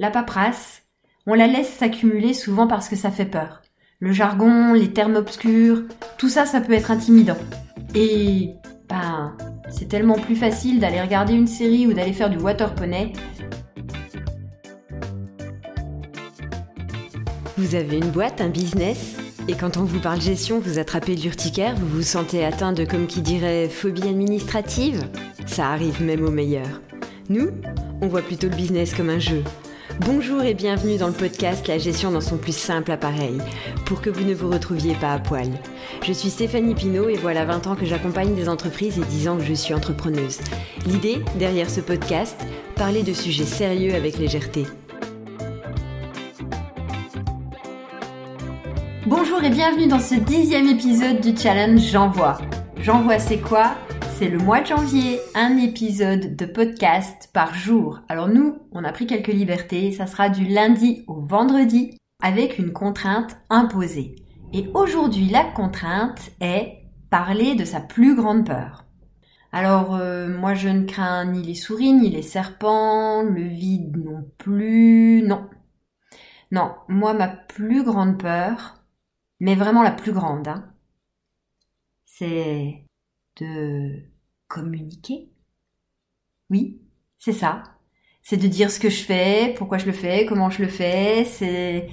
la paperasse, on la laisse s'accumuler souvent parce que ça fait peur. Le jargon, les termes obscurs, tout ça, ça peut être intimidant. Et, ben, c'est tellement plus facile d'aller regarder une série ou d'aller faire du water poney. Vous avez une boîte, un business? Et quand on vous parle gestion, vous attrapez l'urticaire, vous vous sentez atteint de, comme qui dirait, phobie administrative? Ça arrive même aux meilleurs. Nous, on voit plutôt le business comme un jeu. Bonjour et bienvenue dans le podcast La gestion dans son plus simple appareil, pour que vous ne vous retrouviez pas à poil. Je suis Stéphanie Pinault et voilà 20 ans que j'accompagne des entreprises et 10 ans que je suis entrepreneuse. L'idée, derrière ce podcast, parler de sujets sérieux avec légèreté. Bonjour et bienvenue dans ce dixième épisode du challenge J'envoie. J'envoie c'est quoi? C'est le mois de janvier, un épisode de podcast par jour. Alors nous, on a pris quelques libertés, ça sera du lundi au vendredi avec une contrainte imposée. Et aujourd'hui, la contrainte est parler de sa plus grande peur. Alors euh, moi je ne crains ni les souris, ni les serpents, le vide non plus, non. Non, moi ma plus grande peur, mais vraiment la plus grande, hein, c'est de communiquer. Oui, c'est ça. C'est de dire ce que je fais, pourquoi je le fais, comment je le fais. C'est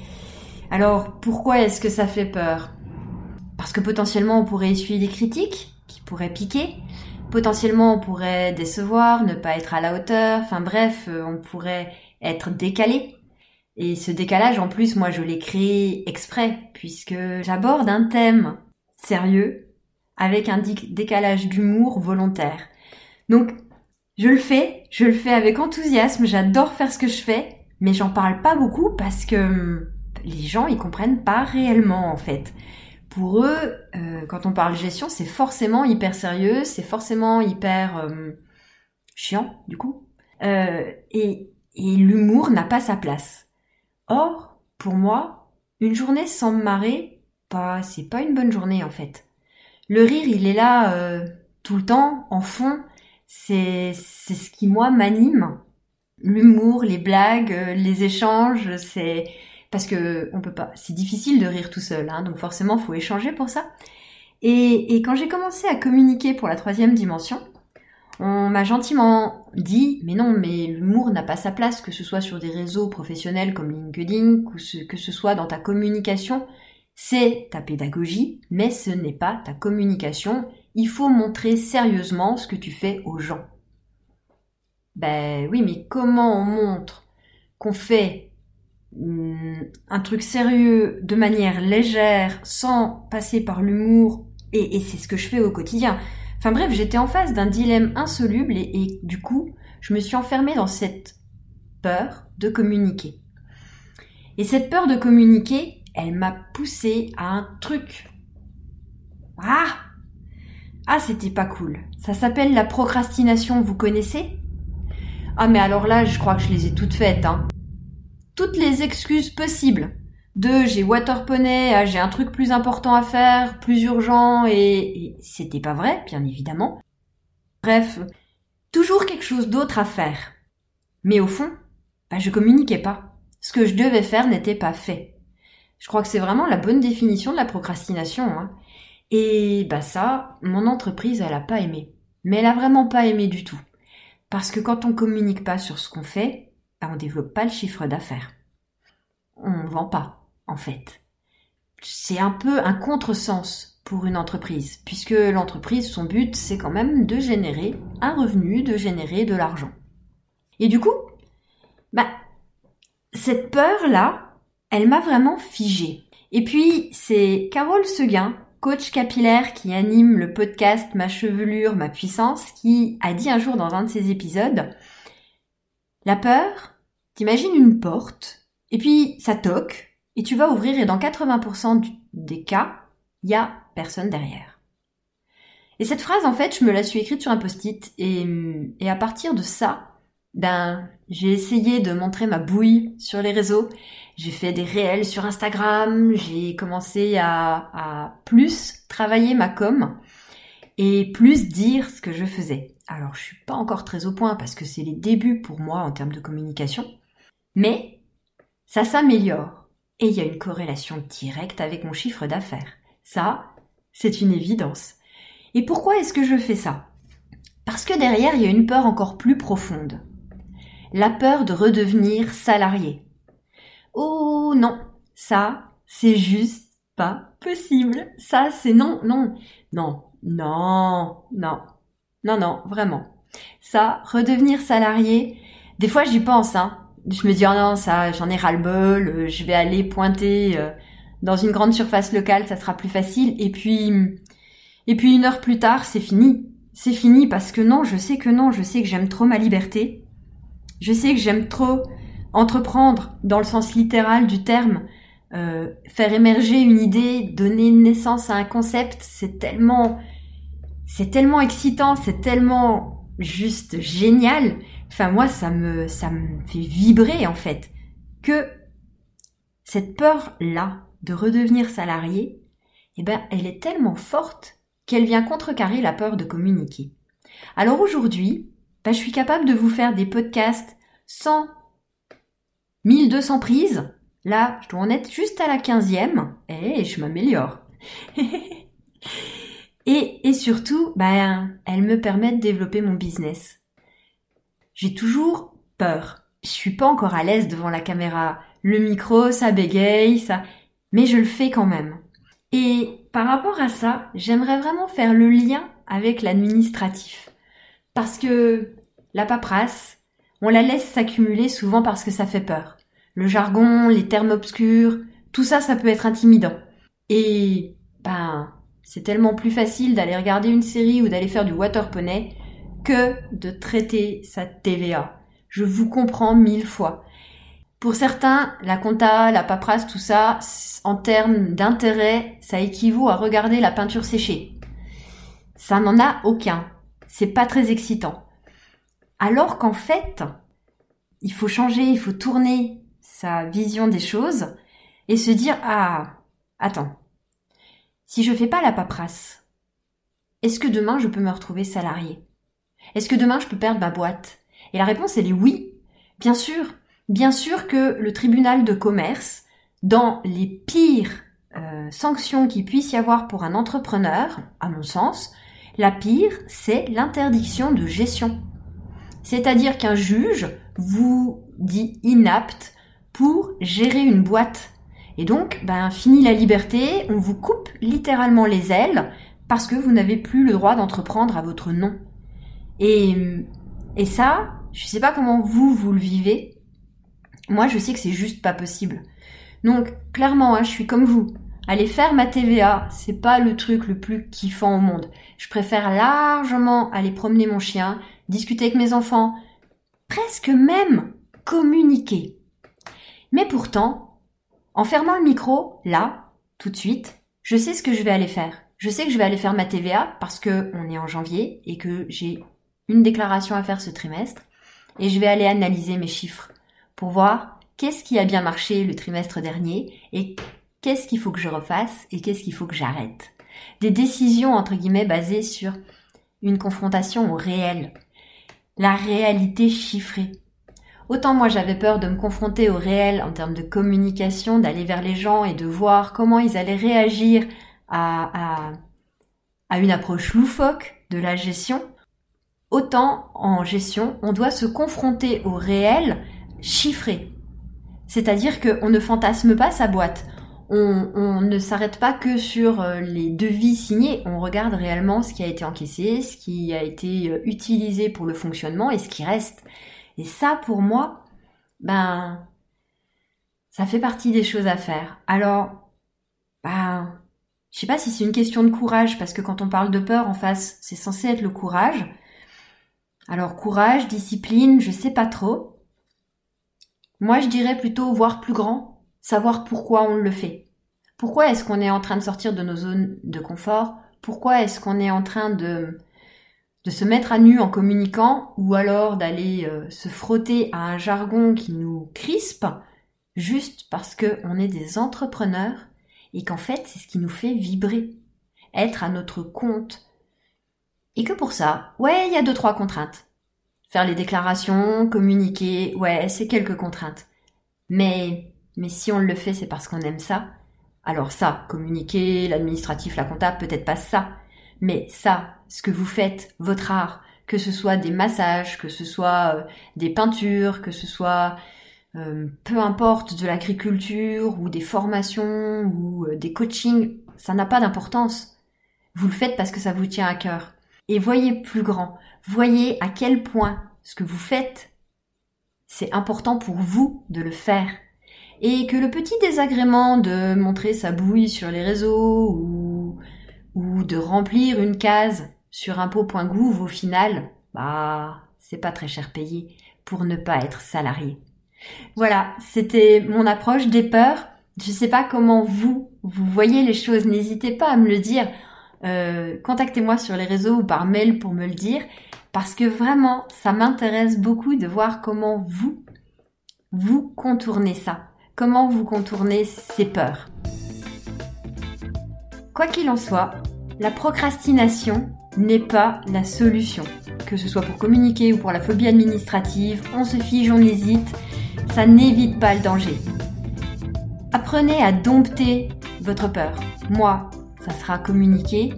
alors pourquoi est-ce que ça fait peur? Parce que potentiellement on pourrait essuyer des critiques qui pourraient piquer. Potentiellement on pourrait décevoir, ne pas être à la hauteur. Enfin bref, euh, on pourrait être décalé. Et ce décalage, en plus, moi, je l'ai créé exprès, puisque j'aborde un thème sérieux avec un décalage d'humour volontaire. Donc, je le fais, je le fais avec enthousiasme, j'adore faire ce que je fais, mais j'en parle pas beaucoup parce que hum, les gens, ils comprennent pas réellement, en fait. Pour eux, euh, quand on parle gestion, c'est forcément hyper sérieux, c'est forcément hyper euh, chiant, du coup. Euh, et, et l'humour n'a pas sa place. Or, pour moi, une journée sans me marrer, pas, c'est pas une bonne journée en fait. Le rire, il est là euh, tout le temps, en fond. C'est, ce qui moi m'anime. L'humour, les blagues, euh, les échanges, c'est parce que on peut pas. C'est difficile de rire tout seul, hein, donc forcément, faut échanger pour ça. Et, et quand j'ai commencé à communiquer pour la troisième dimension, on m'a gentiment dit, mais non, mais l'humour n'a pas sa place, que ce soit sur des réseaux professionnels comme LinkedIn, que ce soit dans ta communication. C'est ta pédagogie, mais ce n'est pas ta communication. Il faut montrer sérieusement ce que tu fais aux gens. Ben oui, mais comment on montre qu'on fait hmm, un truc sérieux de manière légère, sans passer par l'humour, et c'est ce que je fais au quotidien. Enfin bref, j'étais en face d'un dilemme insoluble et, du coup, je me suis enfermée dans cette peur de communiquer. Et cette peur de communiquer, elle m'a poussée à un truc. Ah Ah, c'était pas cool. Ça s'appelle la procrastination, vous connaissez? Ah mais alors là, je crois que je les ai toutes faites, hein. Toutes les excuses possibles. Deux, j'ai waterponey, ah, j'ai un truc plus important à faire, plus urgent, et, c'était pas vrai, bien évidemment. Bref, toujours quelque chose d'autre à faire. Mais au fond, bah, je communiquais pas. Ce que je devais faire n'était pas fait. Je crois que c'est vraiment la bonne définition de la procrastination. Hein. Et bah ça, mon entreprise, elle a pas aimé. Mais elle a vraiment pas aimé du tout. Parce que quand on communique pas sur ce qu'on fait, bah on développe pas le chiffre d'affaires. On vend pas en fait. C'est un peu un contresens pour une entreprise, puisque l'entreprise, son but, c'est quand même de générer un revenu, de générer de l'argent. Et du coup, bah, cette peur-là, elle m'a vraiment figée. Et puis, c'est Carole Seguin, coach capillaire qui anime le podcast Ma chevelure, ma puissance, qui a dit un jour dans un de ses épisodes, la peur, t'imagines une porte, et puis ça toque, et tu vas ouvrir et dans 80% des cas, il y a personne derrière. Et cette phrase, en fait, je me la suis écrite sur un post-it et, et à partir de ça, ben, j'ai essayé de montrer ma bouille sur les réseaux. J'ai fait des réels sur Instagram. J'ai commencé à, à plus travailler ma com et plus dire ce que je faisais. Alors, je suis pas encore très au point parce que c'est les débuts pour moi en termes de communication. Mais ça s'améliore. Et il y a une corrélation directe avec mon chiffre d'affaires. Ça, c'est une évidence. Et pourquoi est-ce que je fais ça? Parce que derrière, il y a une peur encore plus profonde. La peur de redevenir salarié. Oh non, ça, c'est juste pas possible. Ça, c'est non, non, non, non, non, non, non, vraiment. Ça, redevenir salarié, des fois j'y pense, hein. Je me dis, oh non, ça, j'en ai ras-le-bol, euh, je vais aller pointer euh, dans une grande surface locale, ça sera plus facile. Et puis, et puis une heure plus tard, c'est fini. C'est fini parce que non, je sais que non, je sais que j'aime trop ma liberté. Je sais que j'aime trop entreprendre dans le sens littéral du terme. Euh, faire émerger une idée, donner naissance à un concept, c'est tellement, c'est tellement excitant, c'est tellement juste génial. Enfin, moi, ça me, ça me fait vibrer, en fait, que cette peur-là de redevenir salarié, eh ben, elle est tellement forte qu'elle vient contrecarrer la peur de communiquer. Alors aujourd'hui, ben, je suis capable de vous faire des podcasts sans 1200 prises. Là, je dois en être juste à la 15e et je m'améliore. et, et surtout, ben, elle me permet de développer mon business. J'ai toujours peur. Je suis pas encore à l'aise devant la caméra. Le micro, ça bégaye, ça, mais je le fais quand même. Et par rapport à ça, j'aimerais vraiment faire le lien avec l'administratif. Parce que la paperasse, on la laisse s'accumuler souvent parce que ça fait peur. Le jargon, les termes obscurs, tout ça, ça peut être intimidant. Et, ben, c'est tellement plus facile d'aller regarder une série ou d'aller faire du water poney que de traiter sa TVA. Je vous comprends mille fois. Pour certains, la compta, la paperasse, tout ça, en termes d'intérêt, ça équivaut à regarder la peinture séchée. Ça n'en a aucun. C'est pas très excitant. Alors qu'en fait, il faut changer, il faut tourner sa vision des choses et se dire ah attends si je fais pas la paperasse est-ce que demain je peux me retrouver salarié? Est-ce que demain je peux perdre ma boîte? Et la réponse elle est oui. Bien sûr, bien sûr que le tribunal de commerce, dans les pires euh, sanctions qu'il puisse y avoir pour un entrepreneur, à mon sens, la pire, c'est l'interdiction de gestion. C'est-à-dire qu'un juge vous dit inapte pour gérer une boîte. Et donc, ben, fini la liberté, on vous coupe littéralement les ailes parce que vous n'avez plus le droit d'entreprendre à votre nom. Et, et ça, je sais pas comment vous, vous le vivez. Moi, je sais que c'est juste pas possible. Donc, clairement, hein, je suis comme vous. Aller faire ma TVA, c'est pas le truc le plus kiffant au monde. Je préfère largement aller promener mon chien, discuter avec mes enfants, presque même communiquer. Mais pourtant, en fermant le micro, là, tout de suite, je sais ce que je vais aller faire. Je sais que je vais aller faire ma TVA parce que on est en janvier et que j'ai une déclaration à faire ce trimestre et je vais aller analyser mes chiffres pour voir qu'est-ce qui a bien marché le trimestre dernier et qu'est-ce qu'il faut que je refasse et qu'est-ce qu'il faut que j'arrête. Des décisions entre guillemets basées sur une confrontation au réel, la réalité chiffrée. Autant moi j'avais peur de me confronter au réel en termes de communication, d'aller vers les gens et de voir comment ils allaient réagir à, à, une approche loufoque de la gestion, Autant en gestion, on doit se confronter au réel chiffré. C'est-à-dire qu'on ne fantasme pas sa boîte. On, ne s'arrête pas que sur euh, les devis signés, on regarde réellement ce qui a été encaissé, ce qui a été euh, utilisé pour le fonctionnement et ce qui reste. Et ça, pour moi, ben, ça fait partie des choses à faire. Alors, ben, je sais pas si c'est une question de courage, parce que quand on parle de peur en face, c'est censé être le courage. Alors courage, discipline, je sais pas trop. Moi je dirais plutôt voir plus grand, savoir pourquoi on le fait. Pourquoi est-ce qu'on est en train de sortir de nos zones de confort? Pourquoi est-ce qu'on est en train de, de se mettre à nu en communiquant ou alors d'aller euh, se frotter à un jargon qui nous crispe juste parce qu'on est des entrepreneurs et qu'en fait c'est ce qui nous fait vibrer. Être à notre compte, et que pour ça, ouais, il y a deux, trois contraintes. Faire les déclarations, communiquer, ouais, c'est quelques contraintes. Mais Mais si on le fait, c'est parce qu'on aime ça. Alors ça, communiquer, l'administratif, la comptable, peut-être pas ça. Mais ça, ce que vous faites, votre art, que ce soit des massages, que ce soit euh, des peintures, que ce soit euh, peu importe de l'agriculture ou des formations ou euh, des coachings, ça n'a pas d'importance. Vous le faites parce que ça vous tient à cœur. Et voyez plus grand, voyez à quel point ce que vous faites, c'est important pour vous de le faire. Et que le petit désagrément de montrer sa bouille sur les réseaux ou, ou de remplir une case sur impôt.gouv au final, bah, c'est pas très cher payé pour ne pas être salarié. Voilà, c'était mon approche des peurs. Je sais pas comment vous, vous voyez les choses. N'hésitez pas à me le dire. Euh, contactez-moi sur les réseaux ou par mail pour me le dire. Parce que vraiment, ça m'intéresse beaucoup de voir comment vous, vous contournez ça. Comment vous contournez ces peurs? Quoi qu'il en soit, la procrastination n'est pas la solution. Que ce soit pour communiquer ou pour la phobie administrative, on se fige, on hésite ça n'évite pas le danger. Apprenez à dompter votre peur. Moi, ça sera communiquer,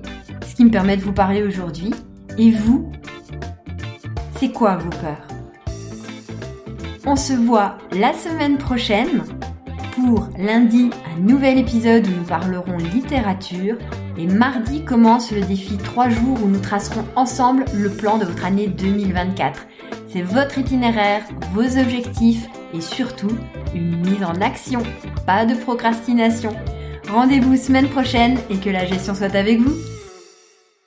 ce qui me permet de vous parler aujourd'hui. Et vous, c'est quoi vos peurs? On se voit la semaine prochaine pour lundi un nouvel épisode où nous parlerons littérature et mardi commence le défi 3 jours où nous tracerons ensemble le plan de votre année 2024. C'est votre itinéraire, vos objectifs et surtout une mise en action, pas de procrastination. Rendez-vous semaine prochaine et que la gestion soit avec vous.